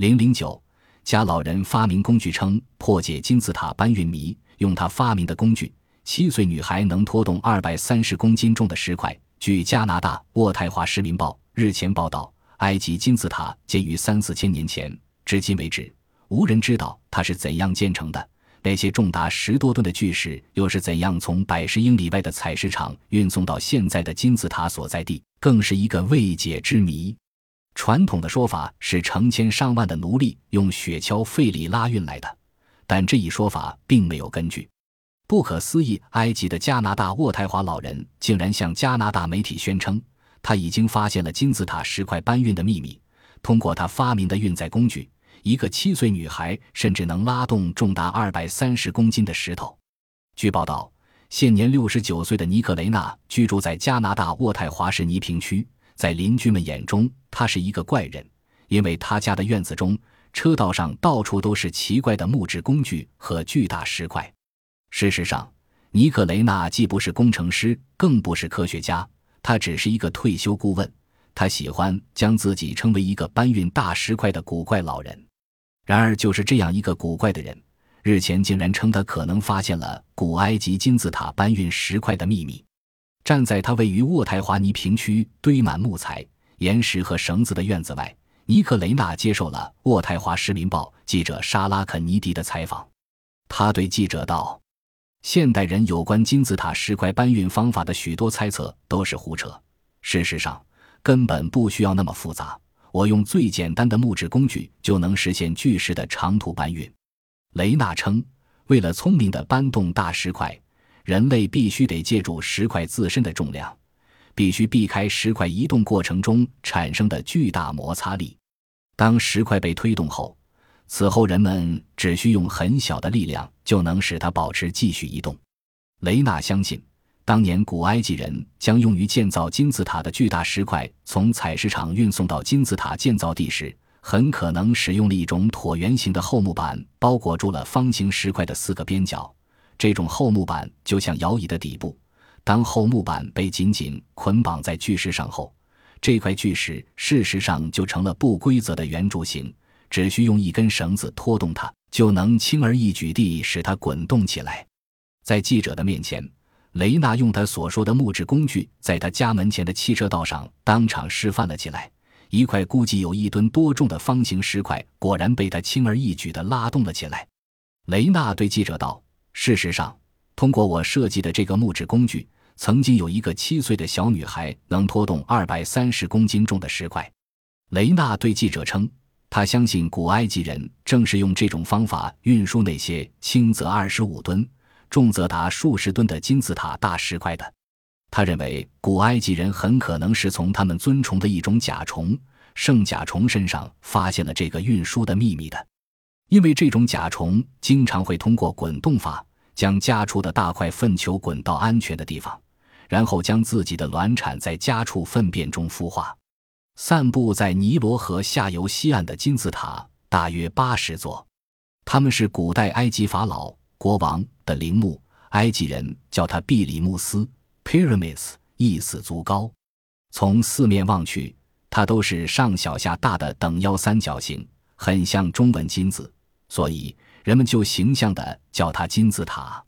零零九，家老人发明工具称破解金字塔搬运谜，用他发明的工具，七岁女孩能拖动二百三十公斤重的石块。据加拿大渥太华市民报日前报道，埃及金字塔建于三四千年前，至今为止，无人知道它是怎样建成的。那些重达十多吨的巨石又是怎样从百十英里外的采石场运送到现在的金字塔所在地，更是一个未解之谜。传统的说法是成千上万的奴隶用雪橇费力拉运来的，但这一说法并没有根据。不可思议，埃及的加拿大渥太华老人竟然向加拿大媒体宣称，他已经发现了金字塔石块搬运的秘密，通过他发明的运载工具。一个七岁女孩甚至能拉动重达二百三十公斤的石头。据报道，现年六十九岁的尼克雷纳居住在加拿大渥太华市尼平区。在邻居们眼中，他是一个怪人，因为他家的院子中、车道上到处都是奇怪的木质工具和巨大石块。事实上，尼克雷纳既不是工程师，更不是科学家，他只是一个退休顾问。他喜欢将自己称为一个搬运大石块的古怪老人。然而，就是这样一个古怪的人，日前竟然称他可能发现了古埃及金字塔搬运石块的秘密。站在他位于渥太华尼平区堆满木材、岩石和绳子的院子外，尼克雷纳接受了《渥太华市民报》记者沙拉肯尼迪的采访。他对记者道：“现代人有关金字塔石块搬运方法的许多猜测都是胡扯。事实上，根本不需要那么复杂。”我用最简单的木质工具就能实现巨石的长途搬运，雷纳称，为了聪明地搬动大石块，人类必须得借助石块自身的重量，必须避开石块移动过程中产生的巨大摩擦力。当石块被推动后，此后人们只需用很小的力量就能使它保持继续移动。雷纳相信。当年古埃及人将用于建造金字塔的巨大石块从采石场运送到金字塔建造地时，很可能使用了一种椭圆形的厚木板，包裹住了方形石块的四个边角。这种厚木板就像摇椅的底部。当厚木板被紧紧捆绑在巨石上后，这块巨石事实上就成了不规则的圆柱形。只需用一根绳子拖动它，就能轻而易举地使它滚动起来。在记者的面前。雷纳用他所说的木质工具，在他家门前的汽车道上当场示范了起来。一块估计有一吨多重的方形石块，果然被他轻而易举地拉动了起来。雷纳对记者道：“事实上，通过我设计的这个木质工具，曾经有一个七岁的小女孩能拖动二百三十公斤重的石块。”雷纳对记者称：“他相信古埃及人正是用这种方法运输那些轻则二十五吨。”重则达数十吨的金字塔大石块的，他认为古埃及人很可能是从他们尊崇的一种甲虫——圣甲虫身上发现了这个运输的秘密的，因为这种甲虫经常会通过滚动法将家畜的大块粪球滚到安全的地方，然后将自己的卵产在家畜粪便中孵化。散布在尼罗河下游西岸的金字塔大约八十座，他们是古代埃及法老。国王的陵墓，埃及人叫它毕里穆斯 （Pyramids），意思足高。从四面望去，它都是上小下大的等腰三角形，很像中文金字，所以人们就形象地叫它金字塔。